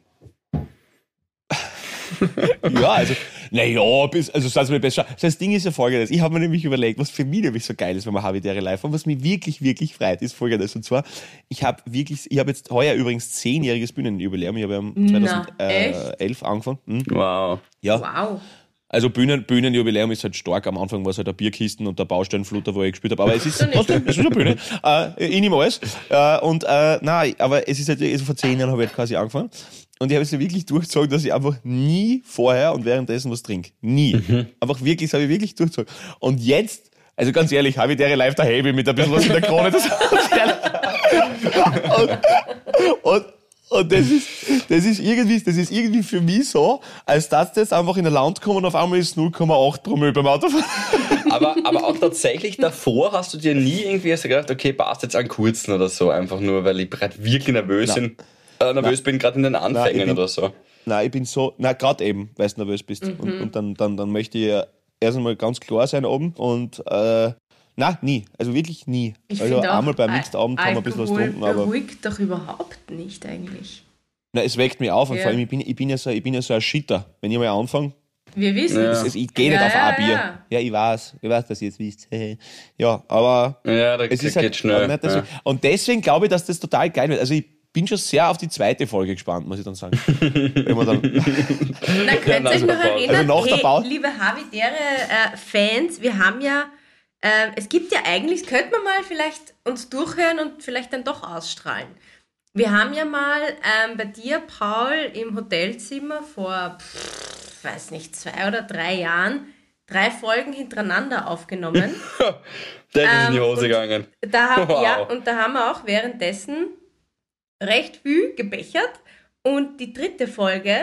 Ja, also, naja, bis, also sagen wir besser. Das Ding ist ja folgendes. Ich habe mir nämlich überlegt, was für mich nämlich so geil ist, wenn wir Habitäre live haben, was mich wirklich, wirklich freut, ist folgendes. Und zwar, ich habe wirklich, ich habe jetzt heuer übrigens zehnjähriges Bühnenjubiläum. Ich habe ja Na, 2011 angefangen. Hm. Wow. Ja, Wow. also Bühnen, Bühnenjubiläum ist halt stark. Am Anfang war es halt der Bierkisten und der Baustellenfluter, wo ich gespielt habe. Aber es ist trotzdem, es ist eine Bühne. Äh, ich nehme alles. Äh, und äh, nein, aber es ist halt, also vor zehn Jahren habe ich halt quasi angefangen. Und ich habe es ja wirklich durchgezogen, dass ich einfach nie vorher und währenddessen was trinke. Nie. Einfach wirklich, das habe ich wirklich durchgezogen. Und jetzt, also ganz ehrlich, habe ich der live daheim mit ein bisschen was in der Krone. Das und, und, und das ist, das ist irgendwie, das ist irgendwie für mich so, als dass das einfach in der Land kommen und auf einmal ist 0,8 Promille beim Autofahren. Aber, aber auch tatsächlich davor hast du dir nie irgendwie gedacht, okay, passt jetzt einen kurzen oder so, einfach nur, weil ich gerade wirklich nervös, Nein. Äh, nervös bin, gerade in den Anfängen ich bin- oder so. Nein, ich bin so, na gerade eben, weil du nervös bist. Und, und dann, dann, dann möchte ich ja erst einmal ganz klar sein oben und äh, na nie, also wirklich nie. Ich also finde auch, einmal beim Mixed-Abend haben wir ein bisschen was getrunken, aber beruhigt doch überhaupt nicht eigentlich. na, es weckt mich auf und Ja. vor allem, ich bin, ich bin ja so, ich bin ja so ein Shitter. Wenn ich mal anfange, Wir wissen Ja. es. ich gehe Ja, nicht auf ja, ein Bier. ja. Ja. ich weiß, ich weiß, dass ihr jetzt wisst. Ja, aber Ja, da es geht ist halt schnell. Und deswegen glaube ich, dass das total geil wird. Also ich bin schon sehr auf die zweite Folge gespannt, muss ich dann sagen. Wenn wir dann, Na, könnt ihr euch der noch erinnern, Also der hey, liebe Habitäre-Fans, wir haben ja, äh, es gibt ja eigentlich, das könnte man mal vielleicht uns durchhören und vielleicht dann doch ausstrahlen. Wir haben ja mal ähm, bei dir, Paul, im Hotelzimmer vor, pff, weiß nicht, zwei oder drei Jahren drei Folgen hintereinander aufgenommen. Das ist in die Ähm, Hose gegangen. Da haben, Wow. Ja, und da haben wir auch währenddessen recht viel gebechert. Und die dritte Folge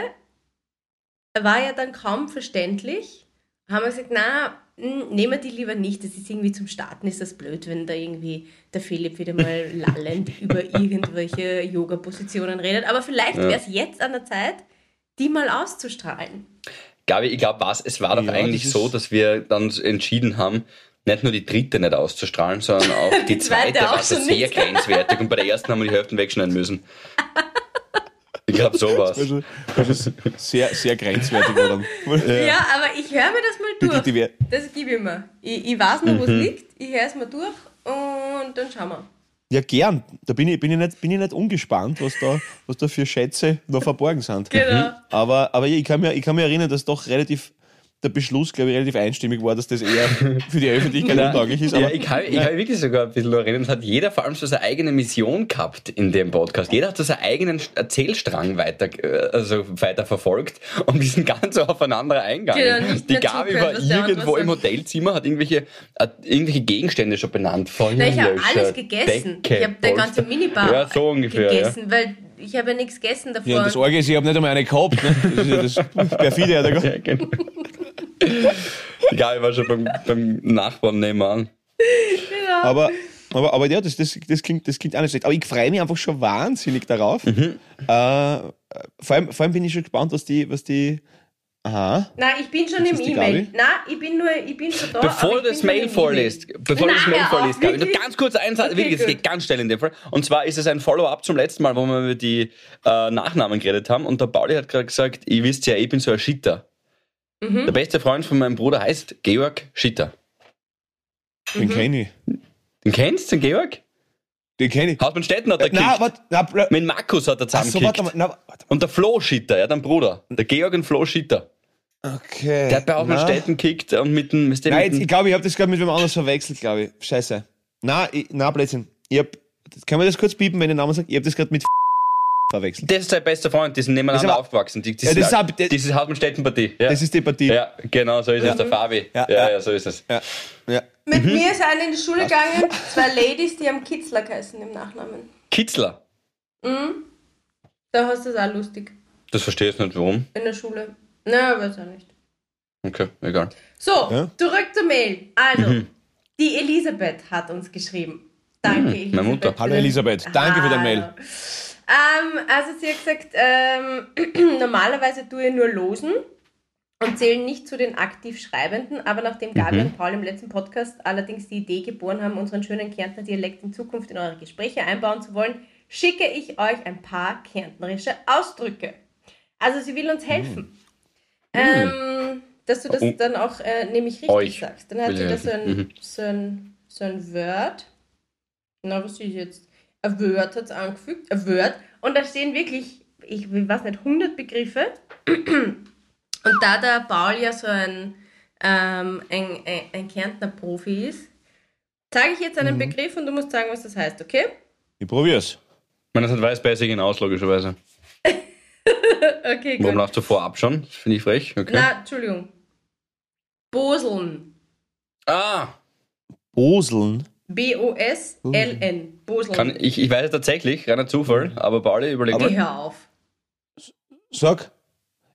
war ja dann kaum verständlich. Haben wir gesagt, na, mh, nehmen wir die lieber nicht. Das ist irgendwie zum Starten ist das blöd, wenn da irgendwie der Philipp wieder mal lallend über irgendwelche Yoga-Positionen redet. Aber vielleicht wäre es jetzt an der Zeit, die mal auszustrahlen. Gabi, ich glaube, was, es war doch Ja, eigentlich so, dass wir dann entschieden haben, nicht nur die dritte nicht auszustrahlen, sondern auch die, Die zweite zweite auch war so schon sehr nicht. grenzwertig und bei der ersten haben wir die Hälfte wegschneiden müssen. Ich glaube sowas. das ist sehr, sehr grenzwertig. Dann. Ja, aber ich höre mir das mal durch. die wär- Das gebe ich mir. Ich, ich weiß noch, wo es liegt. Ich höre es mir durch und dann schauen wir. Ja, gern. Da bin ich, bin ich, nicht, bin ich nicht ungespannt, was da, was da für Schätze noch verborgen sind. Genau. Aber, aber ich, kann mir, ich kann mir erinnern, dass doch relativ der Beschluss, glaube ich, relativ einstimmig war, dass das eher für die Öffentlichkeit untauglich ist. Ja, Aber ich kann, ich wirklich sogar ein bisschen erinnern, es hat jeder vor allem so seine eigene Mission gehabt in dem Podcast. Jeder hat so seinen eigenen Erzählstrang weiter, äh, also weiter verfolgt und wir sind ganz so aufeinander eingegangen. Genau, Die mehr Gabi war irgendwo im. Hotelzimmer, hat irgendwelche, hat irgendwelche Gegenstände schon benannt. Na, ich habe alles gegessen. Decke, ich habe der ganze. Minibar Ja, so ungefähr. Ja. gegessen, weil ich habe ja nichts gegessen davor. ja, das Orgel ist, ich habe nicht einmal eine gehabt. Ne? Das ist ja das perfide. Ja, da- Ja, genau. Die Gabi war schon beim, beim Nachbarn nebenan. Aber, aber, aber ja, das, das, das, klingt, das klingt auch nicht schlecht. Aber ich freue mich einfach schon wahnsinnig darauf. Mhm. Äh, vor, allem, vor allem bin ich schon gespannt, was die, was die. Aha. Nein, ich bin schon Ist im E-Mail. Nein, ich bin nur, ich bin schon da. Bevor du ich das Mail vorliest, bevor du das Mail vorliest, Gabi, nur ganz kurz eins, Okay, wirklich, das gut. geht ganz schnell in dem Fall. Und zwar ist es ein Follow-up zum letzten Mal, wo wir über die äh, Nachnamen geredet haben. Und der Pauli hat gerade gesagt, ihr wisst ja, ich bin so ein Schitter. Mhm. Der beste Freund von meinem Bruder heißt Georg Schitter. Mhm. Den kenne ich. Den kennst du, den Georg? Den kenne ich. Hausmann Stetten hat er Na, gekickt. warte. Na, bl- Mit Markus hat er Ach so, zusammengekickt. warte warte. und der Flo Schitter, ja, dein Bruder. Der Georg und Flo Schitter. Okay. Der hat bei Na. Auslandstädten kickt und mit dem. Mit dem Nein, jetzt, ich glaube, ich habe das gerade mit wem anders verwechselt, glaube ich. Scheiße. Ich, na, Blödsinn. Ich hab, kann man das kurz piepen, wenn ich den Namen sage? Ich habe das gerade mit verwechselt. das ist sein bester Freund, die sind nebeneinander Das ist aber- aufgewachsen. Die, die Ja, sind das ist alt. ab- das- Diese Hausmannstädten-Partie. Ja. Das ist die Partie. ja, genau, so ist es, der Fabi. Ja, Ja, ja, ja. so ist es. Ja. ja. Mit mir ist eine in die Schule gegangen, zwei Ladies, die am Kitzler geheißen im Nachnamen. Kitzler. Da hast du es auch lustig. Das verstehe ich nicht, warum. In der Schule. Na, weiß auch nicht. Okay, egal. So, Ja? zurück zur Mail. Also, Mhm. die Elisabeth hat uns geschrieben. Danke, Elisabeth. meine Mutter. Hallo Elisabeth, danke für deine Mail. Ähm, also sie hat gesagt, ähm, normalerweise tue ich nur losen und zählen nicht zu den aktiv Schreibenden, aber nachdem Gabi und Paul im letzten Podcast allerdings die Idee geboren haben, unseren schönen Kärntner Dialekt in Zukunft in eure Gespräche einbauen zu wollen, schicke ich euch ein paar kärntnerische Ausdrücke. Also sie will uns helfen. Ähm, dass du das Oh. dann auch äh, nämlich richtig Euch sagst. Dann hat sie da so ein. Mhm. so ein, so ein Word. Na, was ich jetzt? Ein Word hat es angefügt. Ein Word. Und da stehen wirklich, ich weiß nicht, 100 Begriffe. Und da der Paul ja so ein, ähm, ein, ein, ein Kärntner Profi ist, sage ich jetzt Mhm. einen Begriff und du musst sagen, was das heißt, okay? Ich probier's. Ich meine, das hat Weißbeißig hinaus, logischerweise. Okay, Warum gut. lachst du vorab schon? Das finde ich frech. Okay. Na, Entschuldigung. Boseln. Ah, Boseln. B-O-S-L-N. Kann, ich, ich weiß es tatsächlich, reiner Zufall, aber Pauli, überleg Geh mal. hör auf. Sag.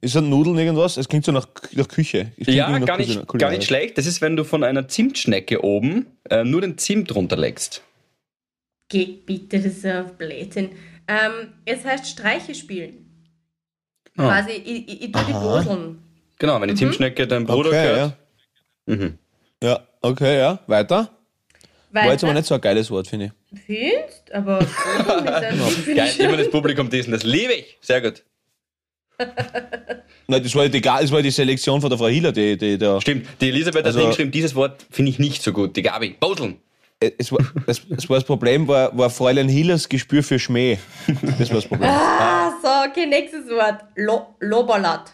Ist das Nudeln irgendwas? Es klingt so nach, nach Küche. Ja, nach gar nicht, gar nicht schlecht. Das ist, wenn du von einer Zimtschnecke oben äh, nur den Zimt runterlegst. Geh bitte, das ist ja Blödsinn. Ähm, es heißt Streiche spielen. Ah. Quasi, ich, ich, ich tue die. Boseln. Genau, wenn die Zimtschnecke deinem Bruder Okay, gehört. ja. Mhm. Ja, okay, ja. Weiter. War jetzt aber Weiter. nicht so ein geiles Wort, finde ich. Findest, aber Geil, ich immer das Publikum diesen, das liebe ich. Sehr gut. Nein, das war, die, das war die Selektion von der Frau Hiller, die, die da. Stimmt, die Elisabeth Also- hat hingeschrieben, dieses Wort finde ich nicht so gut. Die Gabi, Boseln. Es war, es, es war das Problem, war, war Fräulein Hillers Gespür für Schmäh. Das war das Problem. Ah, so, okay, nächstes Wort. Lo Loberlat.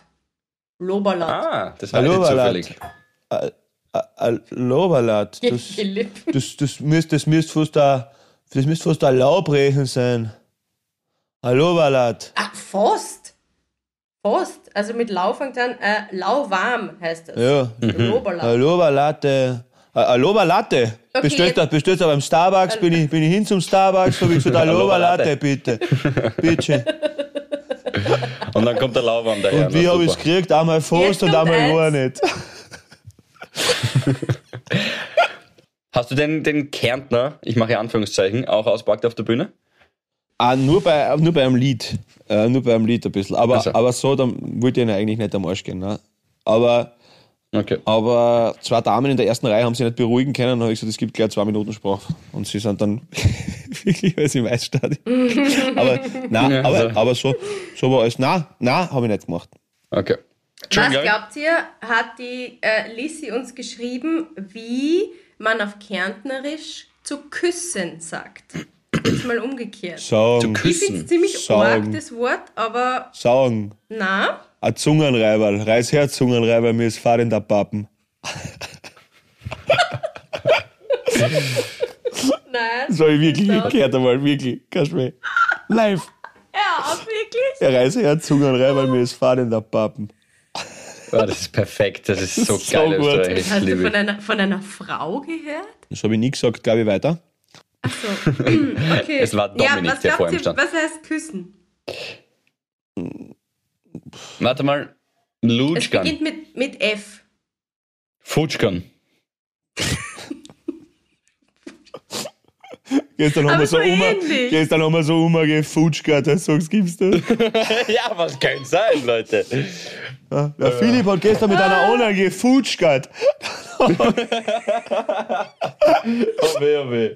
Loberlat. Ah, das war Hallo, nicht Valat. zufällig. Ein Loberlat. Das, das, das müsste das müsst fast ein, das müsst fast ein Laubrechen sein. Ein Loberlat. Ah, Fast. Fast. Also mit Lau fängt an. Äh, lauwarm heißt das. Ja. Loberlat. Ein Loberlatte. Ein Loberlatte. Okay, Bestellt, jetzt- bestellt aber im Starbucks, bin ich, bin ich hin zum Starbucks, habe ich gesagt, Loberlatte. Loberlatte, bitte. Bitte. Und dann kommt der Lauwarm daher. Und wie habe ich es gekriegt? Einmal fast und einmal gar eins. nicht. Hast du den, den Kärntner, ich mache Anführungszeichen, auch auspackt auf der Bühne? Ah, nur bei, nur bei einem Lied. Äh, nur bei einem Lied ein bisschen. Aber, Also. aber so, dann wollte ich ihnen eigentlich nicht am Arsch gehen. Ne? Aber, Okay. aber zwei Damen in der ersten Reihe haben sich nicht beruhigen können. Dann habe ich gesagt, es gibt gleich zwei Minuten Sprache. Und sie sind dann wirklich alles im Eisstadion. aber, nein, Ja, aber, so. aber so, so war alles. Nein, nein, habe ich nicht gemacht. Okay. Was glaubt ihr, hat die äh, Lissi uns geschrieben, wie man auf Kärntnerisch zu küssen sagt? Jetzt mal umgekehrt. Sagen, Zu Ich finde es küssen. ziemlich Sagen. arg, das Wort, aber sagen. na, Ein Zungenreiberl. Reiß her, Zungenreiberl, mir ist Fahr in der Pappen. nein. Das habe ich wirklich Ja. gehört einmal, wirklich. Kannst du mir. Live. Ja, auch wirklich. Ja, reiß her, Zungenreiberl, mir ist Fahr in der Pappen. Ah, das ist perfekt, das ist so So geil. gut. Österreichisch, Hast du von einer, von einer Frau gehört? Das habe ich nie gesagt, glaube ich, weiter. Achso. Okay. Es war ja, Dominik, was der vor ihm stand. Was heißt küssen? Warte mal. Es Lutschkan. beginnt mit, mit F. Futschkan. Gestern haben wir so so um, gestern haben wir so das sagst gibst du. ja, was könnte sein, Leute? Ja, der Philipp hat gestern mit einer Ona gefutschgert. Oh weh, oh weh.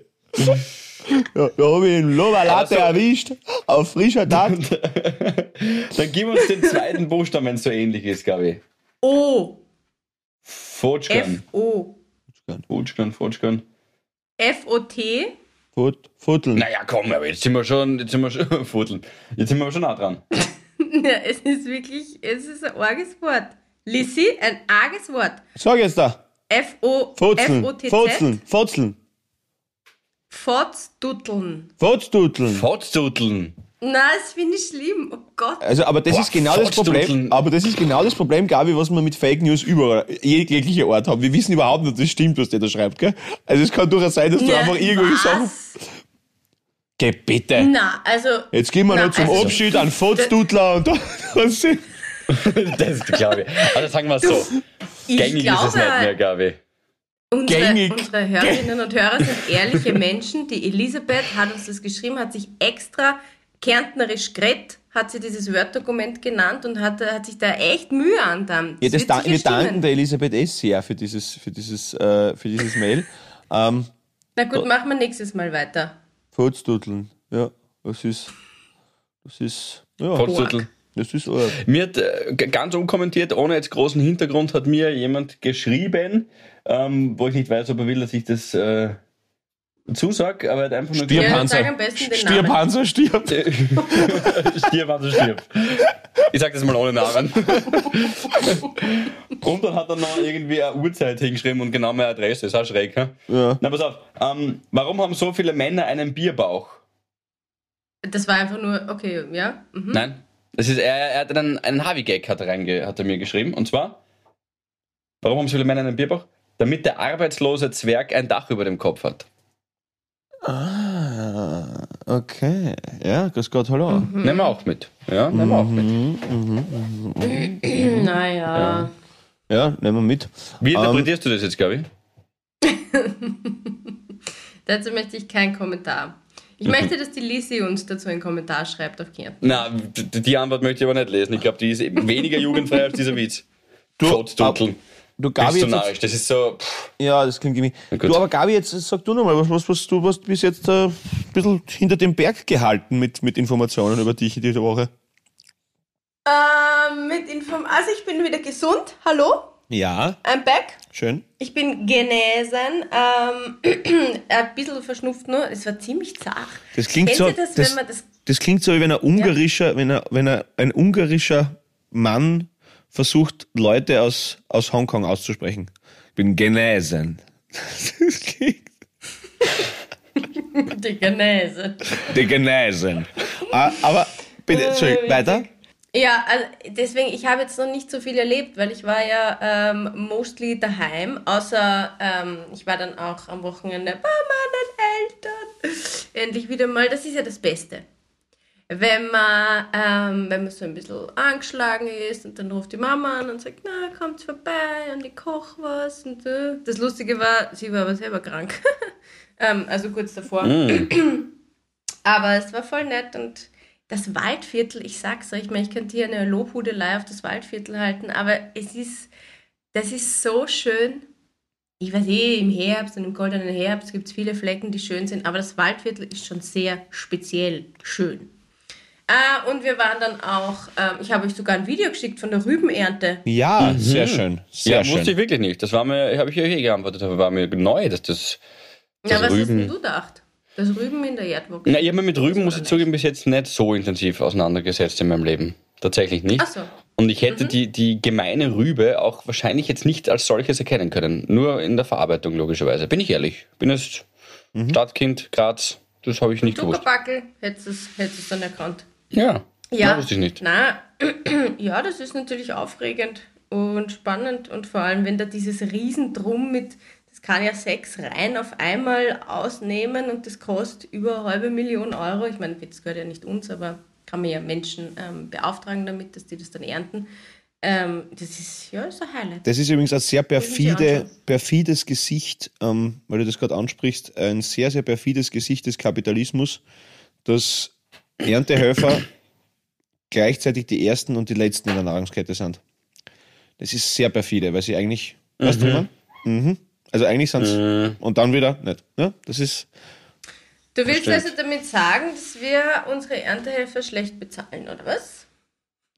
Ja, da habe ich ihn Loberlatte Also- erwischt, auf frischer Tag. Dann gib uns den zweiten Buchstaben, wenn es so ähnlich ist, Gabi. O. Futschkan. F-O. Futschkan, Futschkan. F-O-T. Fut, futteln. Naja, komm, aber jetzt sind wir schon, jetzt sind wir schon, Futteln. Jetzt sind wir aber schon nah dran. Ja, es ist wirklich, es ist ein arges Wort. Lissi, ein arges Wort. Sag jetzt da. F-O- Fotzeln, F-O-T-Z. Fotzeln, Fotzeln, Fotzdutteln. Fotstuteln. Fotzduteln. Na, das finde ich schlimm. Oh Gott. Also, aber das Boah, ist genau das Problem. Aber das ist genau das Problem, Gabi, was wir mit Fake News überall, jeglicher Art haben. Wir wissen überhaupt nicht, ob das stimmt, was der da schreibt, gell? Also, es kann durchaus sein, dass du Ja, einfach irgendwelche was? Sachen. Geh bitte. Na, also. Jetzt gehen wir Na, noch zum also- Abschied an Fotstutler und. Das glaube ich. Also sagen wir es so. Ich Gängig ist es glaube, nicht mehr, Gabi. Unsere, Gängig. unsere Hörerinnen und Hörer sind ehrliche Menschen. Die Elisabeth hat uns das geschrieben, hat sich extra kärntnerisch gret, hat sie dieses Word-Dokument genannt und hat, hat sich da echt Mühe angetan. Ja, das da, wir stimmen. danken der Elisabeth S. sehr für dieses, für dieses, äh, für dieses Mail. Ähm, Na gut, machen wir nächstes Mal weiter. Fotstuteln. Ja, das ist, das ist, ja, Fotzduteln. das ist arg. Mir hat äh, ganz unkommentiert, ohne jetzt großen Hintergrund, hat mir jemand geschrieben, ähm, wo ich nicht weiß, ob er will, dass ich das äh, zusag, aber er hat einfach nur Ja, Stierpanzer. den Stierpanzer stirbt. Stirb, also stirb. Ich sag das mal ohne Namen. und dann hat er noch irgendwie eine Uhrzeit hingeschrieben und genau meine Adresse. Ist auch schräg, hä? Ja. Na, pass auf. Ähm, warum haben so viele Männer einen Bierbauch? Das war einfach nur, okay, ja. Mhm. Nein. Das ist, er, er hat einen, einen Harvey-Gag hat reinge, hat er mir geschrieben. Und zwar, warum haben so viele Männer einen Bierbauch? Damit der arbeitslose Zwerg ein Dach über dem Kopf hat. Ah, okay. Ja, grüß Gott, hallo. Mhm. Nehmen wir auch mit. Ja, nehmen wir auch mit. Mhm. Naja. Ja, nehmen wir mit. Wie Ähm, interpretierst du das jetzt, Gabi? Dazu möchte ich keinen Kommentar. Ich möchte, dass die Lisi uns dazu einen Kommentar schreibt auf Kärnten. Na, die Antwort möchte ich aber nicht lesen. Ich glaube, die ist eben weniger jugendfrei als dieser Witz. Fotzduteln. Du, Bist Gabi, du jetzt, narrisch. Das ist so. Pff. ja, das klingt irgendwie. Gut. Du, aber Gabi, jetzt sag du nochmal, was, was, was du hast bis jetzt äh, ein bisschen hinter dem Berg gehalten mit, mit Informationen über dich in dieser Woche. Ähm, mit Inform also ich bin wieder gesund. Hallo, Ja, I'm back. schön. Ich bin genesen. Ähm, ein bisschen verschnupft nur. Es war ziemlich zart. Das klingt Kennt so, das, das, wenn man das das klingt so, wie wenn ein ungarischer, wenn, er, wenn er, ein ungarischer Mann versucht, Leute aus, aus Hongkong auszusprechen. Ich bin genesen. Das klingt die Genese. die genesen. Ah, aber bitte, Entschuldigung, weiter. Ja, also deswegen, ich habe jetzt noch nicht so viel erlebt, weil ich war ja ähm, mostly daheim, außer ähm, ich war dann auch am Wochenende bei meinen Eltern. Endlich wieder mal, das ist ja das Beste. Wenn man, ähm, wenn man so ein bisschen angeschlagen ist und dann ruft die Mama an und sagt, na, kommt vorbei und ich koche was und so. Das Lustige war, sie war aber selber krank. ähm, also kurz davor. Aber es war voll nett und das Waldviertel, ich sag's euch, ich meine, ich könnte hier eine Lobhudelei auf das Waldviertel halten, aber es ist, das ist so schön. Ich weiß eh, im Herbst und im goldenen Herbst gibt es viele Flecken, die schön sind, aber das Waldviertel ist schon sehr speziell schön. Ah, und wir waren dann auch, ähm, ich habe euch sogar ein Video geschickt von der Rübenernte. Ja, sehr schön. Sehr ja, schön. wusste ich wirklich nicht. Das war mir, habe ich euch eh geantwortet, aber war mir neu, dass das. Ja, Das was hast Rüben. denn du gedacht? Das Rüben in der Erdwuchs. Na, ich habe mich mit Rüben, muss ich zugeben, bis jetzt nicht so intensiv auseinandergesetzt in meinem Leben. Tatsächlich nicht. Ach so. Und ich hätte die, die gemeine Rübe auch wahrscheinlich jetzt nicht als solches erkennen können. Nur in der Verarbeitung, logischerweise. Bin ich ehrlich. Bin jetzt Stadtkind, Graz. Das habe ich nicht gewusst. Zuckerbackel, hättest du es dann erkannt. Ja. Ja, wusste ich nicht. Na, ja, das ist natürlich aufregend und spannend und vor allem, wenn da dieses Riesendrum mit, das kann ja sechs Reihen auf einmal ausnehmen und das kostet über eine halbe Million Euro. Ich meine, das gehört ja nicht uns, aber kann man ja Menschen ähm, beauftragen damit, dass die das dann ernten. Ähm, das ist ja ist ein Highlight. Das ist übrigens ein sehr perfide, perfides Gesicht, ähm, weil du das gerade ansprichst, ein sehr, sehr perfides Gesicht des Kapitalismus, dass Erntehelfer gleichzeitig die ersten und die letzten in der Nahrungskette sind. Das ist sehr perfide, weil sie eigentlich, weißt du? Mhm. Also eigentlich sind Mhm. und dann wieder nicht. Ja, das ist, Du willst stimmt. also damit sagen, dass wir unsere Erntehelfer schlecht bezahlen, oder was?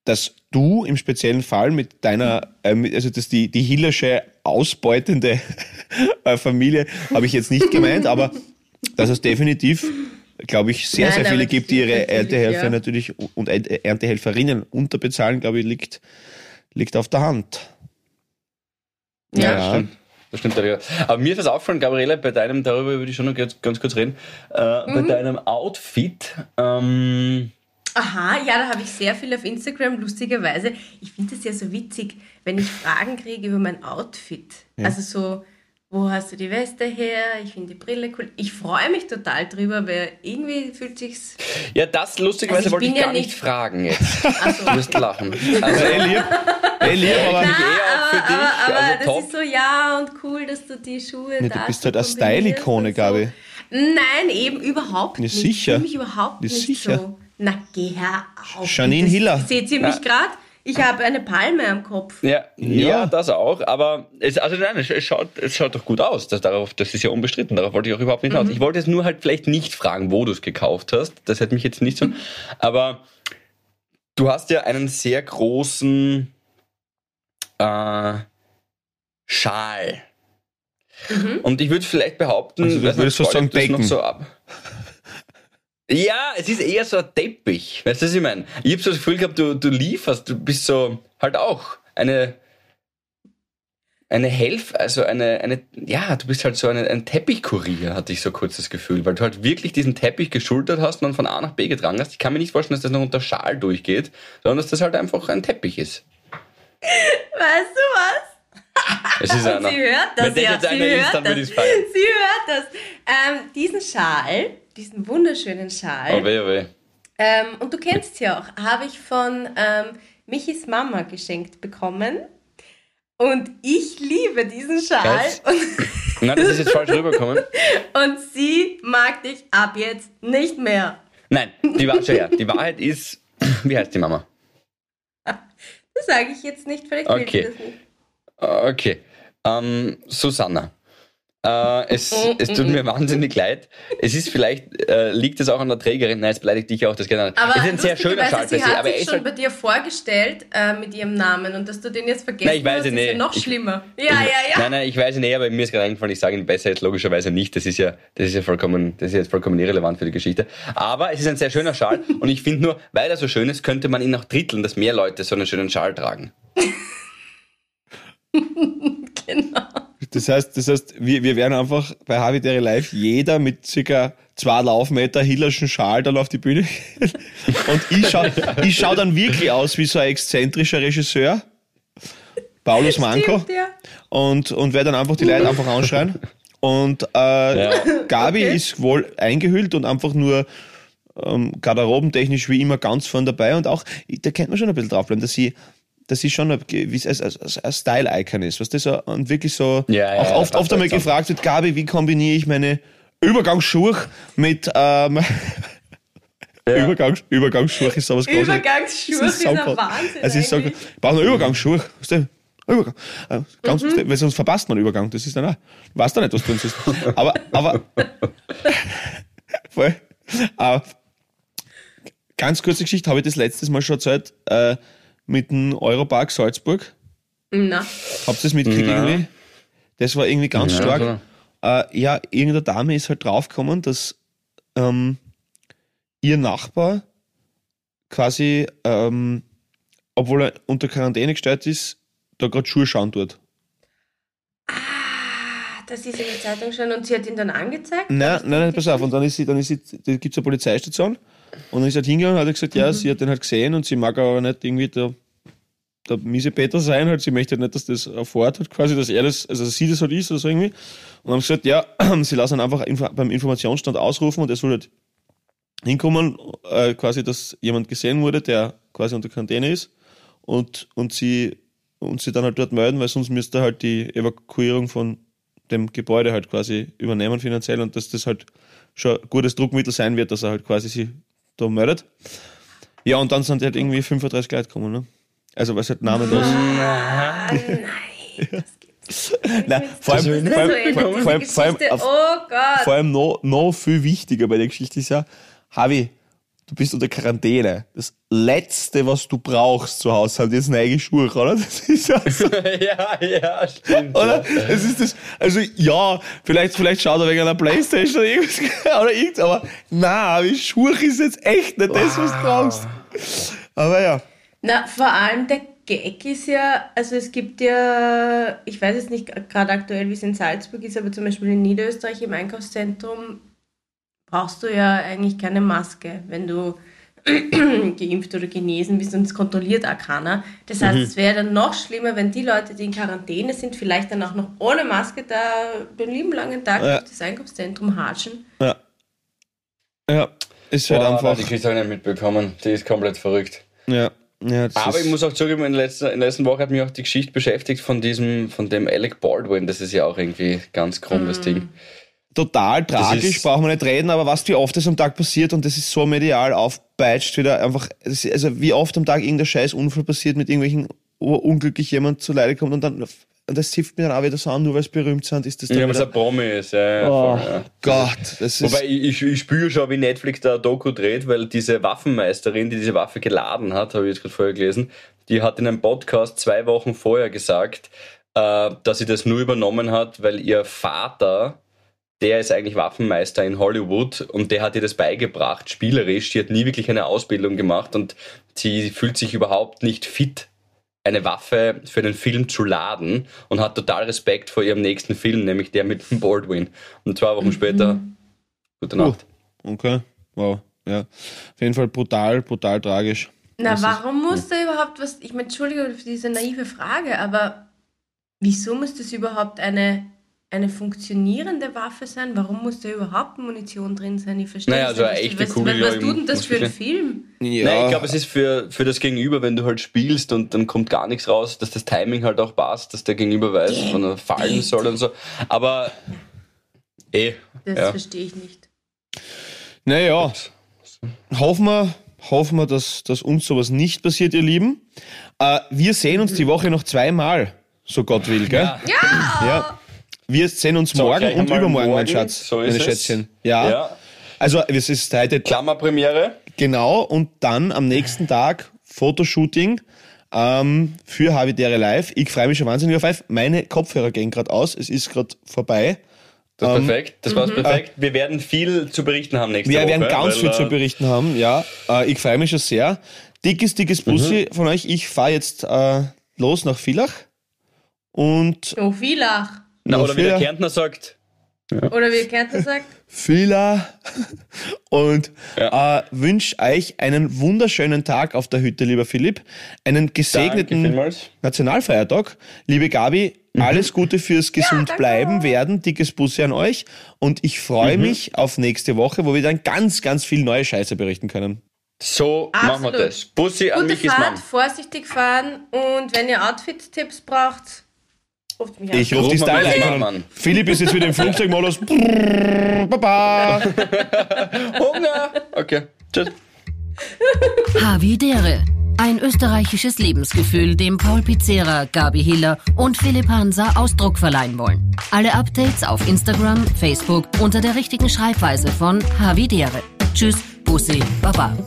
dass du im speziellen Fall mit deiner, äh, also dass die, die Hillersche ausbeutende Familie habe ich jetzt nicht gemeint, aber dass es definitiv, glaube ich, sehr, Nein, sehr viele gibt, die ihre Erntehelfer ja. natürlich und Ernte- Erntehelferinnen unterbezahlen, glaube ich, liegt, liegt auf der Hand. Ja, Ja. das stimmt. Das stimmt. Aber mir ist das aufgefallen, Gabriele, bei deinem, darüber würde ich schon noch ganz, ganz kurz reden, äh, Mhm. bei deinem Outfit, ähm, Aha, ja, da habe ich sehr viel auf Instagram, lustigerweise. Ich finde das ja so witzig, wenn ich Fragen kriege über mein Outfit. Also so, wo hast du die Weste her? Ich finde die Brille cool. Ich freue mich total drüber, weil irgendwie fühlt sich's. ja, das lustigerweise Also wollte ich ja gar nicht nicht- fragen jetzt. Also, Du wirst lachen. Also, ey, lieb, aber ich eh auch für dich, aber, aber also das top. ist so, ja, und cool, dass du die Schuhe Nee, da du bist so halt eine Style-Ikone, und Gabi. Nein, eben überhaupt Nee, nicht. sicher. Ich fühle mich überhaupt Nee, nicht sicher. so. Na, geh her auf. Janine Das- Hiller. Seht ihr mich gerade? Ich habe eine Palme am Kopf. Ja, ja. Ja. das auch, aber es, also nein, es, es, schaut, es schaut doch gut aus. Das, darauf, das ist ja unbestritten, darauf wollte ich auch überhaupt nicht hinaus. Ich wollte jetzt nur halt vielleicht nicht fragen, wo du es gekauft hast. Das hätte mich jetzt nicht so. Aber du hast ja einen sehr großen äh, Schal. Und ich würde vielleicht behaupten, Also du würdest sagen, das noch Decken. so ab. Ja, es ist eher so ein Teppich. Weißt du, was ich meine? Ich habe so das Gefühl gehabt, du, du lieferst, du bist so halt auch eine eine Helf, also eine, eine, ja, du bist halt so eine, ein Teppichkurier, hatte ich so kurz das Gefühl, weil du halt wirklich diesen Teppich geschultert hast und dann von A nach B getragen hast. Ich kann mir nicht vorstellen, dass das noch unter Schal durchgeht, sondern dass das halt einfach ein Teppich ist. Weißt du was? Es ist einer. Sie hört das Wenn das ja. jetzt Sie ist, hört dann das. würde ich es feiern. Sie hört das. Ähm, diesen Schal, diesen wunderschönen Schal, Oh weh, oh weh. ähm, und du kennst sie auch, habe ich von ähm, Michis Mama geschenkt bekommen. Und ich liebe diesen Schal. Nein, das ist jetzt falsch rübergekommen. und sie mag dich ab jetzt nicht mehr. Nein, die, Wahr schau her, die Wahrheit ist, wie heißt die Mama? Das sage ich jetzt nicht, vielleicht will Okay. sie das nicht. Okay. Ähm, Susanna. Äh, es, es tut mir wahnsinnig leid. Es ist vielleicht, äh, liegt es auch an der Trägerin, nein, es beleidigt dich auch, das nicht. Aber es ist ein sehr schöner lustigerweise, Schal sie hat aber sich schon halt, bei dir vorgestellt äh, mit ihrem Namen und dass du den jetzt vergessen Nein, ich weiß hast, es ist ja nicht. noch Ich- schlimmer. Ja, ja, ja. Nein, nein, ich weiß nicht, aber mir ist gerade eingefallen, ich sage ihn besser jetzt logischerweise nicht. Das ist ja, das ist ja vollkommen, das ist jetzt vollkommen irrelevant für die Geschichte. Aber es ist ein sehr schöner Schal und ich finde nur, weil er so schön ist, könnte man ihn noch dritteln, dass mehr Leute so einen schönen Schal tragen. genau. Das heißt, das heißt wir, wir werden einfach bei Habitäre Live jeder mit circa zwei Laufmeter hillerschen Schal dann auf die Bühne gehen. Und ich schau, ich schau dann wirklich aus wie so ein exzentrischer Regisseur. Paulus Manko. Stimmt, ja. Und, und werde dann einfach die Leute einfach anschreien. Und äh, Gabi Okay. ist wohl eingehüllt und einfach nur ähm, garderobentechnisch wie immer ganz vorn dabei. Und auch, da kennt man schon ein bisschen draufbleiben, dass sie dass sie schon ein, ein Style-Icon ist. Was das und wirklich so Ja, ja, auch ja, oft, oft einmal gefragt wird, Gabi, wie kombiniere ich meine Übergangsschuhe mit ähm, Übergangs, Übergangsschuhe ist sowas Großes. Übergangsschuhe Das ist sau ein. Wahnsinn Es ist so, eigentlich. ich brauche noch Übergangsschuhe. Weißt du? Übergang. Äh, Ganz, Mhm. Weil sonst verpasst man Übergang. Das ist dann auch. Weißt du nicht, was drin ist. Aber, aber. voll. Äh, ganz kurze Geschichte habe ich das letztes Mal schon erzählt äh, mit dem Europark Salzburg. Na, Habt ihr das mitgekriegt Ja. irgendwie? Das war irgendwie ganz Ja, stark. Äh, ja, irgendeine Dame ist halt draufgekommen, dass ähm, ihr Nachbar quasi, ähm, obwohl er unter Quarantäne gestellt ist, da gerade Schuhe schauen tut. ah, das ist in der Zeitung schon und sie hat ihn dann angezeigt? Nein, nein, nein, pass auf. Und dann ist sie, dann ist sie, da gibt es eine Polizeistation und dann ist sie halt hingegangen und hat gesagt, ja, sie hat den halt gesehen und sie mag aber nicht irgendwie der, der miese Peter sein, halt, sie möchte halt nicht, dass das erfährt hat, quasi, dass er das, also sie das halt ist oder so irgendwie. Und haben gesagt, ja, sie lassen einfach beim Informationsstand ausrufen und er soll halt hinkommen, äh, quasi, dass jemand gesehen wurde, der quasi unter Quarantäne ist und, und sie und sie dann halt dort melden, weil sonst müsste er halt die Evakuierung von dem Gebäude halt quasi übernehmen finanziell und dass das halt schon ein gutes Druckmittel sein wird, dass er halt quasi sie da meldet. Ja, und dann sind halt irgendwie 35 Leute gekommen, ne? Also, was halt namenlos. Ah, nein, das gibt's. Nein, vor allem, Das vor allem, vor allem, vor allem, vor allem, Oh vor allem noch, noch viel wichtiger bei der Geschichte ist ja, Havi, du bist unter Quarantäne. Das Letzte, was du brauchst zu Hause, sind jetzt neue Schuhe, oder? Das ist ja so, ja, ja, stimmt. oder? Das ist das, also ja, vielleicht, vielleicht schaut er wegen einer Playstation oder irgendwas, oder irgendwas, aber na, wie Schuhe ist jetzt echt nicht das, was du brauchst. Aber ja. Na, vor allem der Gag ist ja, also es gibt ja, ich weiß jetzt nicht gerade aktuell, wie es in Salzburg ist, aber zum Beispiel in Niederösterreich im Einkaufszentrum brauchst du ja eigentlich keine Maske, wenn du geimpft oder genesen bist und es kontrolliert auch keiner. Das heißt, Mhm. es wäre dann noch schlimmer, wenn die Leute, die in Quarantäne sind, vielleicht dann auch noch ohne Maske da den lieben langen Tag Ja. durch das Einkaufszentrum hatschen. Ja. Ja, ist halt Boah, einfach. die Kiste habe ich nicht mitbekommen. Die ist komplett verrückt. Ja. ja Aber ich muss auch zugeben, in der, letzten, in der letzten Woche hat mich auch die Geschichte beschäftigt von diesem, von dem Alec Baldwin. Das ist ja auch irgendwie ganz krumm, das Ding. Total tragisch, brauchen wir nicht reden, aber was wie oft das am Tag passiert und das ist so medial aufpeitscht, wieder einfach, also wie oft am Tag irgendein scheiß Unfall passiert, mit irgendwelchen unglücklich jemand zu Leide kommt und dann, und das hilft mir dann auch wieder so an, nur weil es berühmt sind, ist das dann Ja, was wieder, ein Promi ist. Ja, ja, oh voll, ja. Gott, das ist, Wobei ich, ich, spüre schon, wie Netflix da Doku dreht, weil diese Waffenmeisterin, die diese Waffe geladen hat, habe ich jetzt gerade vorher gelesen, die hat in einem Podcast zwei Wochen vorher gesagt, äh, dass sie das nur übernommen hat, weil ihr Vater, der ist eigentlich Waffenmeister in Hollywood und der hat ihr das beigebracht, spielerisch. Sie hat nie wirklich eine Ausbildung gemacht und sie fühlt sich überhaupt nicht fit, eine Waffe für einen Film zu laden und hat total Respekt vor ihrem nächsten Film, nämlich der mit Baldwin. Und zwei Wochen später, gute Nacht. okay, wow, ja, auf jeden Fall brutal, brutal tragisch. Na, Das ist- warum muss da überhaupt was, ich meine, Entschuldigung für diese naive Frage, aber wieso muss das überhaupt eine, eine funktionierende Waffe sein? Warum muss da überhaupt Munition drin sein? Ich verstehe Naja, das also eine nicht. echte was, Kugel, was, was tut denn das für einen verstehen. Film? Ja, Nein, ich glaube, es ist für, für das Gegenüber, wenn du halt spielst und dann kommt gar nichts raus, dass das Timing halt auch passt, dass der Gegenüber weiß, wann er fallen soll und so. Aber eh, Das ja. verstehe ich nicht. naja, hoffen wir, hoffen wir, dass, dass uns sowas nicht passiert, ihr Lieben. Äh, wir sehen uns die Woche noch zweimal, so Gott will, gell? Ja. Ja. Wir sehen uns So, morgen und übermorgen, mein morgen, Schatz. so ist meine es. Schätzchen. Ja. ja. Also, es ist heute Klammerpremiere. genau und dann am nächsten Tag Fotoshooting ähm, für Habitäre Live. Ich freue mich schon wahnsinnig auf live. Meine Kopfhörer gehen gerade aus. Es ist gerade vorbei. Das ist Ähm, perfekt. Das war's perfekt. Wir werden viel zu berichten haben nächste Wir Woche. werden ganz weil, viel zu äh, berichten haben. Ja, äh, ich freue mich schon sehr. Dickes, dickes Bussi von euch. Ich fahre jetzt äh, los nach Villach und Oh, Villach. Na, oder wie der Kärntner sagt, Oder wie Kärntner sagt, Villa und Ja. äh, wünsche euch einen wunderschönen Tag auf der Hütte, lieber Philipp. Einen gesegneten. Nationalfeiertag. Liebe Gabi, alles Gute fürs gesund danke. bleiben werden. Dickes Bussi an euch. Und ich freue mich auf nächste Woche, wo wir dann ganz, ganz viel neue Scheiße berichten können. So machen wir Absolut. das. Bussi an gute Michis Fahrt, Mann. vorsichtig fahren und wenn ihr Outfit-Tipps braucht, ruft mich an. Ich rufe die Ruf mal Style Michis ein. Mann an. Philipp ist jetzt wieder im Flugzeugmodus. Baba. Hunger! Okay. Tschüss. Havidere. Ein österreichisches Lebensgefühl, dem Paul Pizzera, Gabi Hiller und Philipp Hansa Ausdruck verleihen wollen. Alle Updates auf Instagram, Facebook unter der richtigen Schreibweise von Havidere. Tschüss, Bussi, Baba.